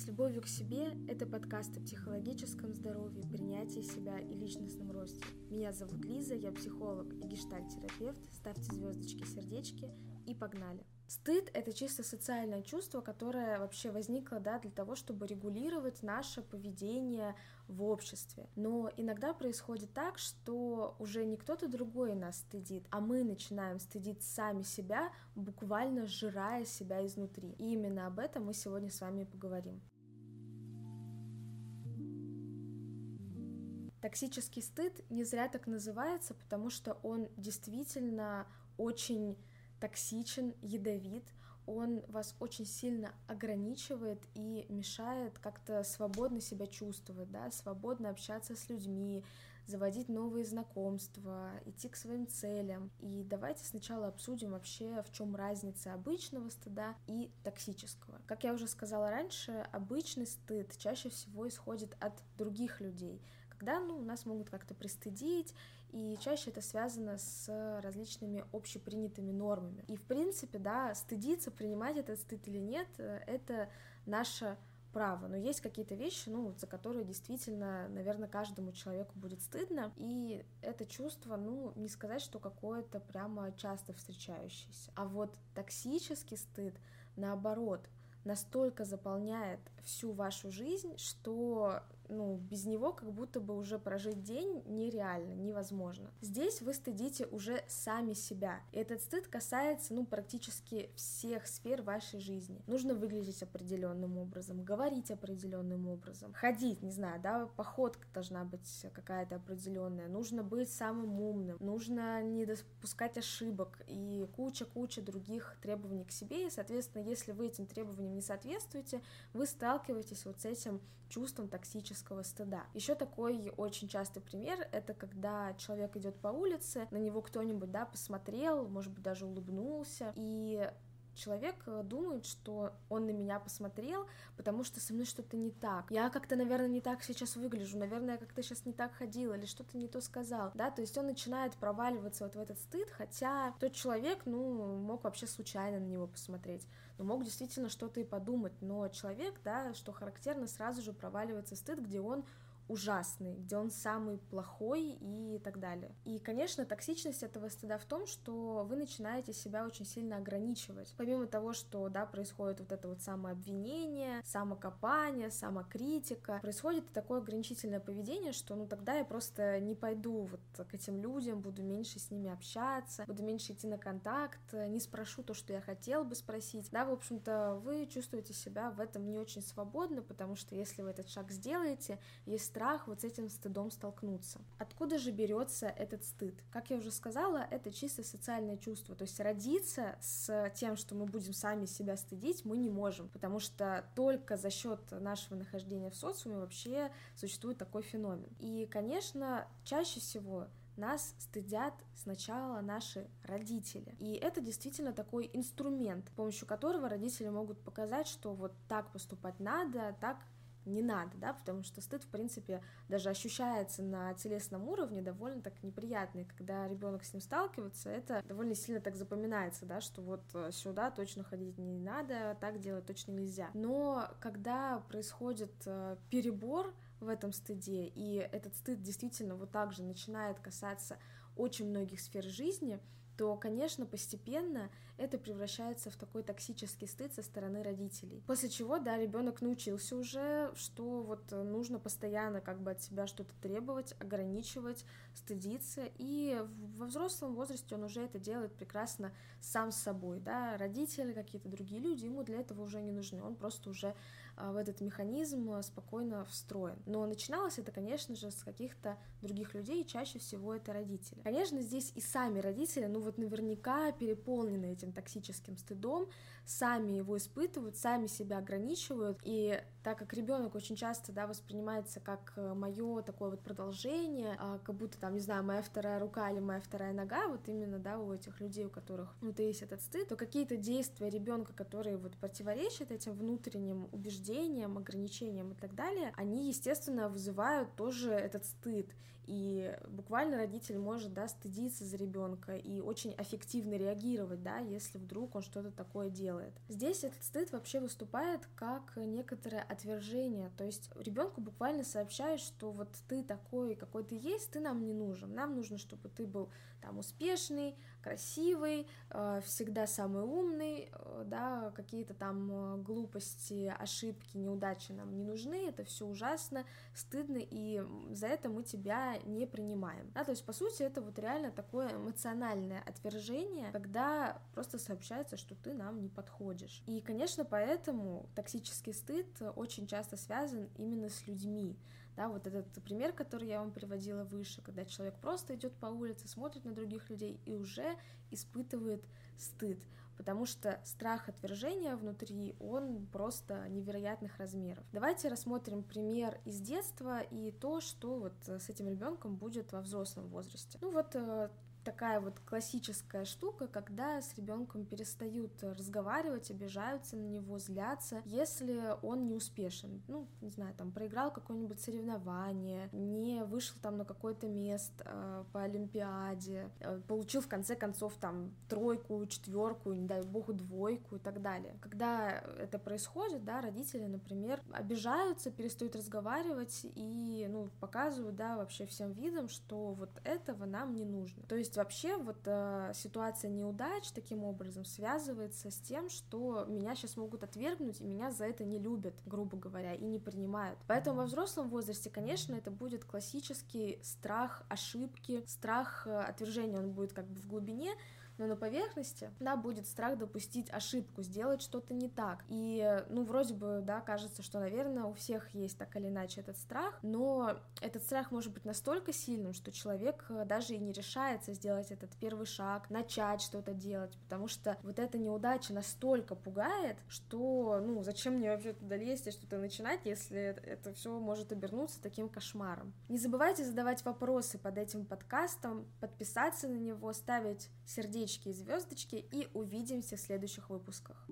С любовью к себе – это подкаст о психологическом здоровье, принятии себя и личностном росте. Меня зовут Лиза, я психолог и гештальт-терапевт. Ставьте звездочки, сердечки и погнали! Стыд — это чисто социальное чувство, которое вообще возникло да, для того, чтобы регулировать наше поведение в обществе. Но иногда происходит так, что уже не кто-то другой нас стыдит, а мы начинаем стыдить сами себя, буквально сжирая себя изнутри. И именно об этом мы сегодня с вами поговорим. Токсический стыд не зря так называется, потому что он действительно очень токсичен, ядовит, он вас очень сильно ограничивает и мешает как-то свободно себя чувствовать, да, свободно общаться с людьми, заводить новые знакомства, идти к своим целям. И давайте сначала обсудим вообще, в чем разница обычного стыда и токсического. Как я уже сказала раньше, обычный стыд чаще всего исходит от других людей, когда ну, нас могут как-то пристыдить, и чаще это связано с различными общепринятыми нормами. И, в принципе, да, стыдиться, принимать этот стыд или нет, э, это наше право, но есть какие-то вещи, ну, за которые действительно, наверное, каждому человеку будет стыдно, и это чувство, ну, не сказать, что какое-то прямо часто встречающееся. А вот токсический стыд, наоборот, настолько заполняет всю вашу жизнь, что ну, без него как будто бы уже прожить день нереально, невозможно. Здесь вы стыдите уже сами себя. И этот стыд касается, ну, практически всех сфер вашей жизни. Нужно выглядеть определенным образом, говорить определенным образом, ходить, не знаю, да, походка должна быть какая-то определенная, нужно быть самым умным, нужно не допускать ошибок и куча-куча других требований к себе, и, соответственно, если вы этим требованиям не соответствуете, вы сталкиваетесь вот с этим чувством токсического стыда. Еще такой очень частый пример — это когда человек идет по улице, на него кто-нибудь, да, посмотрел, может быть, даже улыбнулся, и человек э, думает, что он на меня посмотрел, потому что со мной что-то не так. Я как-то, наверное, не так сейчас выгляжу, наверное, я как-то сейчас не так ходила или что-то не то сказал, да, то есть он начинает проваливаться вот в этот стыд, хотя тот человек, ну, мог вообще случайно на него посмотреть, но мог действительно что-то и подумать, но человек, да, что характерно, сразу же проваливается стыд, где он ужасный, где он самый плохой и так далее. И, конечно, токсичность этого стыда в том, что вы начинаете себя очень сильно ограничивать. Помимо того, что, да, происходит вот это вот самообвинение, самокопание, самокритика, происходит такое ограничительное поведение, что, ну, тогда я просто не пойду вот к этим людям, буду меньше с ними общаться, буду меньше идти на контакт, не спрошу то, что я хотел бы спросить. Да, в общем-то, вы чувствуете себя в этом не очень свободно, потому что если вы этот шаг сделаете, есть страх вот с этим стыдом столкнуться. Откуда же берется этот стыд? Как я уже сказала, это чисто социальное чувство, то есть родиться с тем, что мы будем сами себя стыдить, мы не можем, потому что только за счет нашего нахождения в социуме вообще существует такой феномен. И, конечно, чаще всего нас стыдят сначала наши родители. И это действительно такой инструмент, с помощью которого родители могут показать, что вот так поступать надо, так не надо, да, потому что стыд, в принципе, даже ощущается на телесном уровне довольно так неприятный, когда ребенок с ним сталкивается, это довольно сильно так запоминается, да, что вот э, сюда точно ходить не надо, так делать точно нельзя. Но когда происходит э, перебор в этом стыде, и этот стыд действительно вот так же начинает касаться очень многих сфер жизни, то, конечно, постепенно это превращается в такой токсический стыд со стороны родителей. После чего, да, ребенок научился уже, что вот нужно постоянно как бы от себя что-то требовать, ограничивать, стыдиться, и во взрослом возрасте он уже это делает прекрасно сам с собой, да, родители, какие-то другие люди ему для этого уже не нужны, он просто уже в этот механизм спокойно встроен. Но начиналось это, конечно же, с каких-то других людей, чаще всего это родители. Конечно, здесь и сами родители, ну вот наверняка переполнены этим токсическим стыдом, сами его испытывают, сами себя ограничивают, и так как ребенок очень часто, да, воспринимается как э, мое такое вот продолжение, а, как будто там, не знаю, моя вторая рука или моя вторая нога, вот именно, да, у этих людей, у которых внутри есть этот стыд, то какие-то действия ребенка, которые вот противоречат этим внутренним убеждениям, ограничениям и так далее, они, естественно, вызывают тоже этот стыд. И буквально родитель может, да, стыдиться за ребенка и очень аффективно реагировать, да, если вдруг он что-то такое делает. Здесь этот стыд вообще выступает как некоторое отвержение, то есть ребенку буквально сообщает, что вот ты такой, какой ты есть, ты нам не нужен, нам нужно, чтобы ты был там успешный, красивый, э, всегда самый умный, э, да, какие-то там э, глупости, ошибки, неудачи нам не нужны, это все ужасно, стыдно, и за это мы тебя не принимаем. Да, то есть, по сути, это вот реально такое эмоциональное отвержение, когда просто сообщается, что ты нам не подходишь. И, конечно, поэтому токсический стыд очень часто связан именно с людьми, да, вот этот пример, который я вам приводила выше, когда человек просто идет по улице, смотрит на других людей и уже испытывает стыд, потому что страх отвержения внутри, он просто невероятных размеров. Давайте рассмотрим пример из детства и то, что вот с этим ребенком будет во взрослом возрасте. Ну вот э, такая вот классическая штука, когда с ребенком перестают разговаривать, обижаются на него, злятся, если он не успешен. Ну, не знаю, там проиграл какое-нибудь соревнование, не вышел там на какое-то место э, по Олимпиаде, э, получил в конце концов там тройку, четверку, не дай богу, двойку и так далее. Когда это происходит, да, родители, например, обижаются, перестают разговаривать и, ну, показывают, да, вообще всем видом, что вот этого нам не нужно. То есть вообще вот э, ситуация неудач таким образом связывается с тем, что меня сейчас могут отвергнуть, и меня за это не любят, грубо говоря, и не принимают. Поэтому во взрослом возрасте, конечно, это будет классический страх ошибки, страх э, отвержения, он будет как бы в глубине, но на поверхности, да, будет страх допустить ошибку, сделать что-то не так. И, ну, вроде бы, да, кажется, что, наверное, у всех есть так или иначе этот страх, но этот страх может быть настолько сильным, что человек э, даже и не решается сделать этот первый шаг, начать что-то делать, потому что вот эта неудача настолько пугает, что, ну, зачем мне вообще туда лезть и что-то начинать, если это все может обернуться таким кошмаром. Не забывайте задавать вопросы под этим подкастом, подписаться на него, ставить сердечко сердечки и звездочки, и увидимся в следующих выпусках.